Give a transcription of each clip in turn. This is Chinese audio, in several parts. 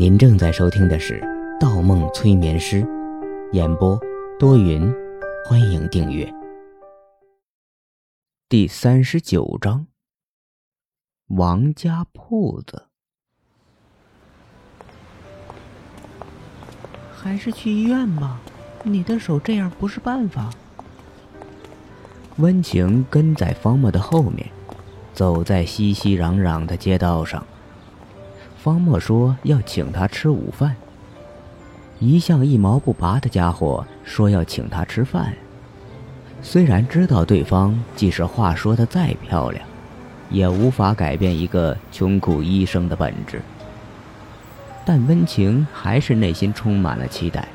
您正在收听的是《盗梦催眠师》，演播多云，欢迎订阅。第三十九章，王家铺子，还是去医院吧，你的手这样不是办法。温情跟在方墨的后面，走在熙熙攘攘的街道上。方墨说要请他吃午饭。一向一毛不拔的家伙说要请他吃饭。虽然知道对方即使话说的再漂亮，也无法改变一个穷苦医生的本质，但温情还是内心充满了期待。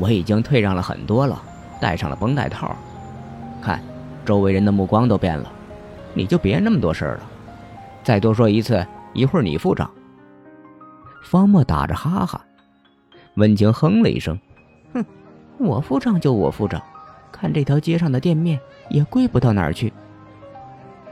我已经退让了很多了。戴上了绷带套，看，周围人的目光都变了，你就别那么多事儿了。再多说一次，一会儿你付账。方墨打着哈哈，温情哼了一声，哼，我付账就我付账，看这条街上的店面也贵不到哪儿去。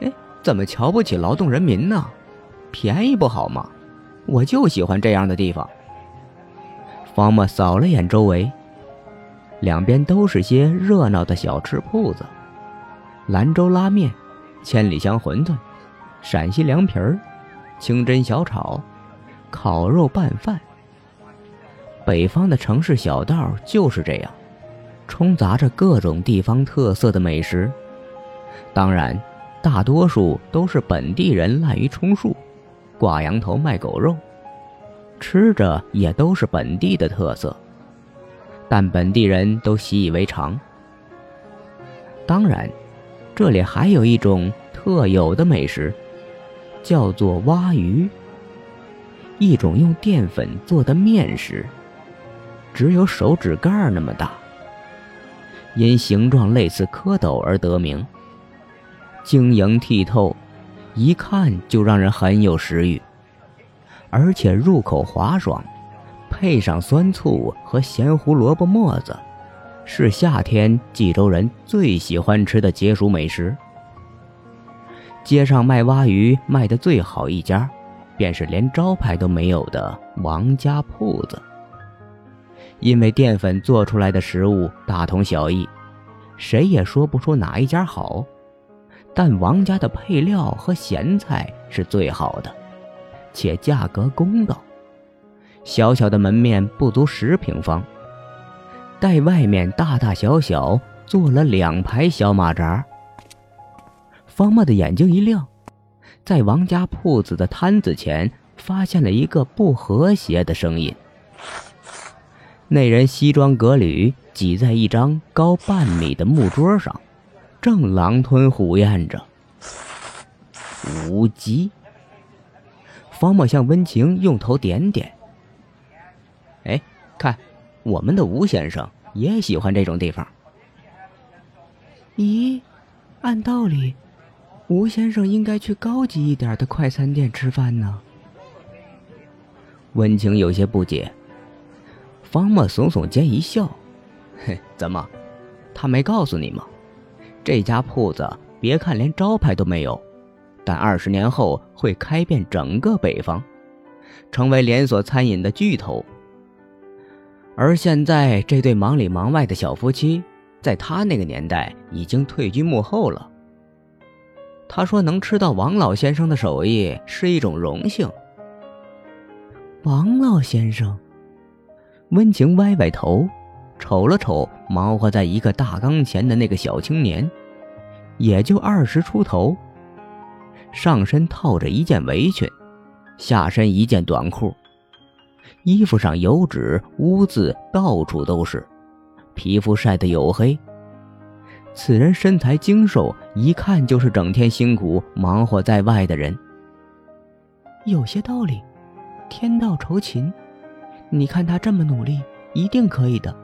哎，怎么瞧不起劳动人民呢？便宜不好吗？我就喜欢这样的地方。方墨扫了眼周围。两边都是些热闹的小吃铺子，兰州拉面、千里香馄饨、陕西凉皮儿、清真小炒、烤肉拌饭。北方的城市小道就是这样，充杂着各种地方特色的美食。当然，大多数都是本地人滥竽充数，挂羊头卖狗肉，吃着也都是本地的特色。但本地人都习以为常。当然，这里还有一种特有的美食，叫做蛙鱼，一种用淀粉做的面食，只有手指盖那么大，因形状类似蝌蚪而得名。晶莹剔透，一看就让人很有食欲，而且入口滑爽。配上酸醋和咸胡萝卜沫子，是夏天冀州人最喜欢吃的解暑美食。街上卖蛙鱼卖的最好一家，便是连招牌都没有的王家铺子。因为淀粉做出来的食物大同小异，谁也说不出哪一家好，但王家的配料和咸菜是最好的，且价格公道。小小的门面不足十平方，待外面大大小小做了两排小马扎。方墨的眼睛一亮，在王家铺子的摊子前发现了一个不和谐的声音。那人西装革履，挤在一张高半米的木桌上，正狼吞虎咽着。无极。方墨向温情用头点点。哎，看，我们的吴先生也喜欢这种地方。咦，按道理，吴先生应该去高级一点的快餐店吃饭呢。温情有些不解。方墨耸耸肩一笑：“ 嘿，怎么，他没告诉你吗？这家铺子别看连招牌都没有，但二十年后会开遍整个北方，成为连锁餐饮的巨头。”而现在，这对忙里忙外的小夫妻，在他那个年代已经退居幕后了。他说：“能吃到王老先生的手艺是一种荣幸。”王老先生，温情歪歪头，瞅了瞅忙活在一个大缸前的那个小青年，也就二十出头，上身套着一件围裙，下身一件短裤。衣服上油脂污渍到处都是，皮肤晒得黝黑。此人身材精瘦，一看就是整天辛苦忙活在外的人。有些道理，天道酬勤。你看他这么努力，一定可以的。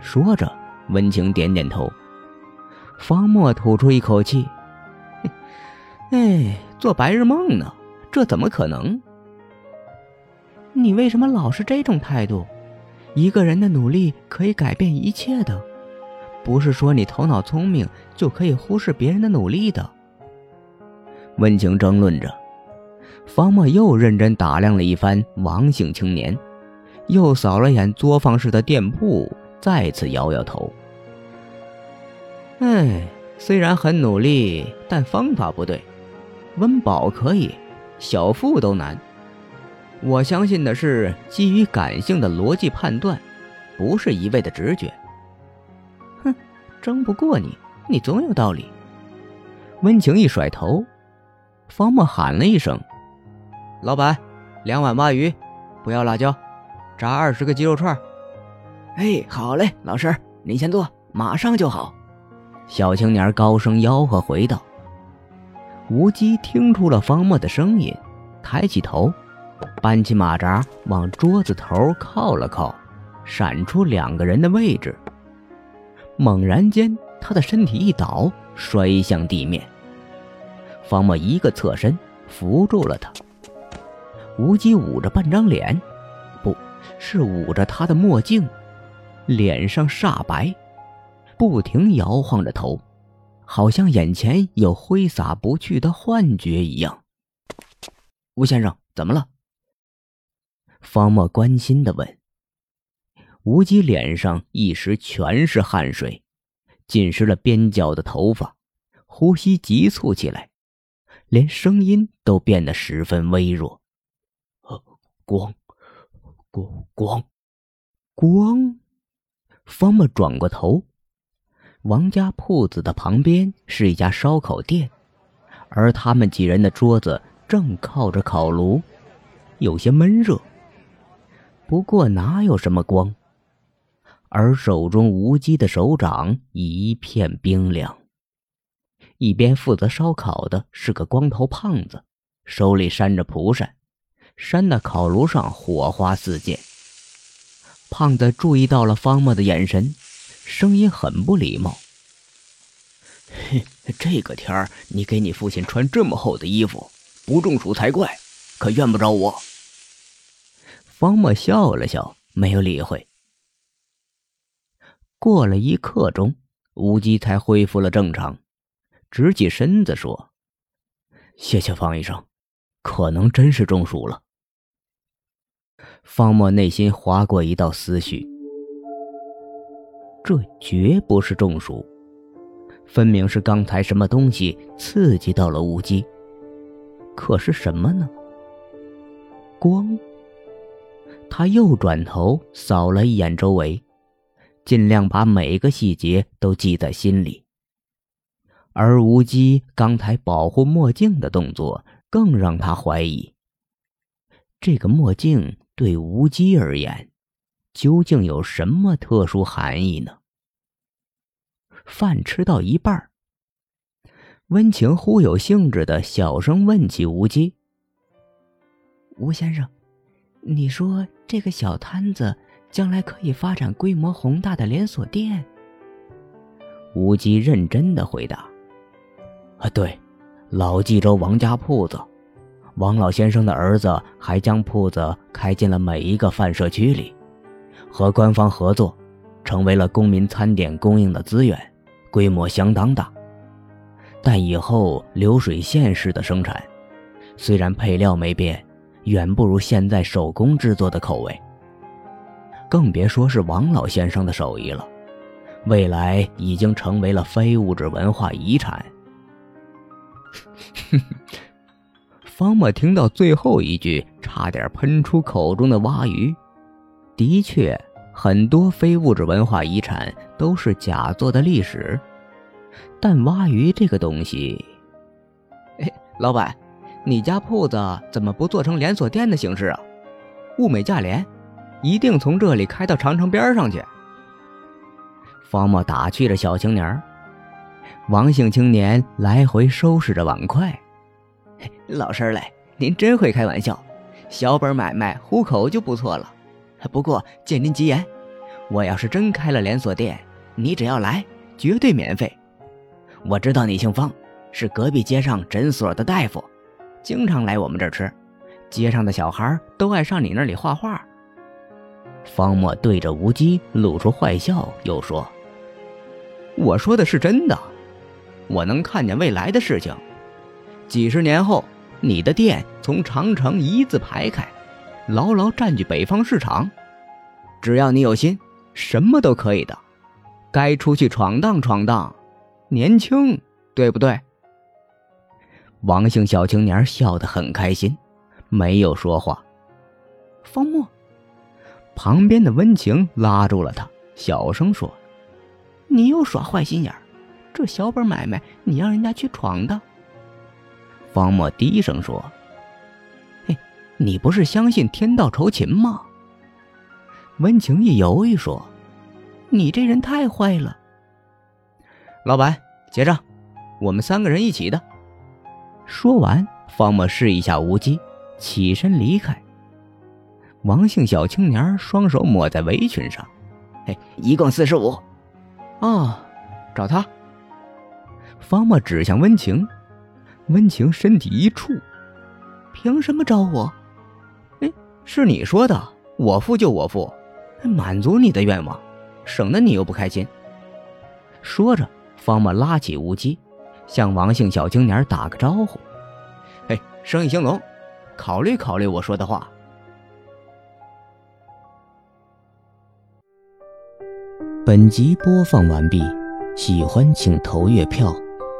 说着，温情点点头。方墨吐出一口气：“哎，做白日梦呢？这怎么可能？”你为什么老是这种态度？一个人的努力可以改变一切的，不是说你头脑聪明就可以忽视别人的努力的。温情争论着，方墨又认真打量了一番王姓青年，又扫了眼作坊式的店铺，再次摇摇头。哎，虽然很努力，但方法不对。温饱可以，小富都难。我相信的是基于感性的逻辑判断，不是一味的直觉。哼，争不过你，你总有道理。温情一甩头，方墨喊了一声：“老板，两碗鲅鱼，不要辣椒，炸二十个鸡肉串。”哎，好嘞，老师，您先坐，马上就好。小青年高声吆喝回道：“吴基听出了方墨的声音，抬起头，搬起马扎往桌子头靠了靠，闪出两个人的位置。猛然间，他的身体一倒，摔向地面。方墨一个侧身扶住了他。吴基捂着半张脸，不是捂着他的墨镜，脸上煞白。不停摇晃着头，好像眼前有挥洒不去的幻觉一样。吴先生，怎么了？方墨关心的问。吴基脸上一时全是汗水，浸湿了边角的头发，呼吸急促起来，连声音都变得十分微弱。光，光，光，光！方墨转过头。王家铺子的旁边是一家烧烤店，而他们几人的桌子正靠着烤炉，有些闷热。不过哪有什么光？而手中无机的手掌一片冰凉。一边负责烧烤的是个光头胖子，手里扇着蒲扇，扇的烤炉上火花四溅。胖子注意到了方墨的眼神。声音很不礼貌。嘿，这个天儿，你给你父亲穿这么厚的衣服，不中暑才怪，可怨不着我。方墨笑了笑，没有理会。过了一刻钟，乌鸡才恢复了正常，直起身子说：“谢谢方医生，可能真是中暑了。”方墨内心划过一道思绪。这绝不是中暑，分明是刚才什么东西刺激到了乌鸡。可是什么呢？光。他又转头扫了一眼周围，尽量把每个细节都记在心里。而乌鸡刚才保护墨镜的动作，更让他怀疑：这个墨镜对乌鸡而言。究竟有什么特殊含义呢？饭吃到一半，温情忽有兴致的小声问起吴基：“吴先生，你说这个小摊子将来可以发展规模宏大的连锁店？”吴基认真的回答：“啊，对，老冀州王家铺子，王老先生的儿子还将铺子开进了每一个饭社区里。”和官方合作，成为了公民餐点供应的资源，规模相当大。但以后流水线式的生产，虽然配料没变，远不如现在手工制作的口味。更别说是王老先生的手艺了，未来已经成为了非物质文化遗产。方墨听到最后一句，差点喷出口中的蛙鱼。的确。很多非物质文化遗产都是假作的历史，但蛙鱼这个东西，哎，老板，你家铺子怎么不做成连锁店的形式啊？物美价廉，一定从这里开到长城边上去。方墨打趣着小青年王姓青年来回收拾着碗筷，老师嘞，您真会开玩笑，小本买卖糊口就不错了。不过，借您吉言，我要是真开了连锁店，你只要来，绝对免费。我知道你姓方，是隔壁街上诊所的大夫，经常来我们这儿吃。街上的小孩都爱上你那里画画。方墨对着吴基露出坏笑，又说：“我说的是真的，我能看见未来的事情。几十年后，你的店从长城一字排开，牢牢占据北方市场。只要你有心，什么都可以的。该出去闯荡闯荡，年轻，对不对？王姓小青年笑得很开心，没有说话。方墨，旁边的温情拉住了他，小声说：“你又耍坏心眼儿，这小本买卖你让人家去闯的。”方墨低声说：“嘿，你不是相信天道酬勤吗？”温情一犹豫说：“你这人太坏了。”老板结账，我们三个人一起的。说完，方墨示意下无机，起身离开。王姓小青年双手抹在围裙上，哎，一共四十五。哦，找他。方墨指向温情，温情身体一触，凭什么找我？哎，是你说的，我付就我付，满足你的愿望，省得你又不开心。说着，方墨拉起乌鸡。向王姓小青年打个招呼，哎，生意兴隆，考虑考虑我说的话。本集播放完毕，喜欢请投月票，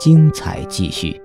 精彩继续。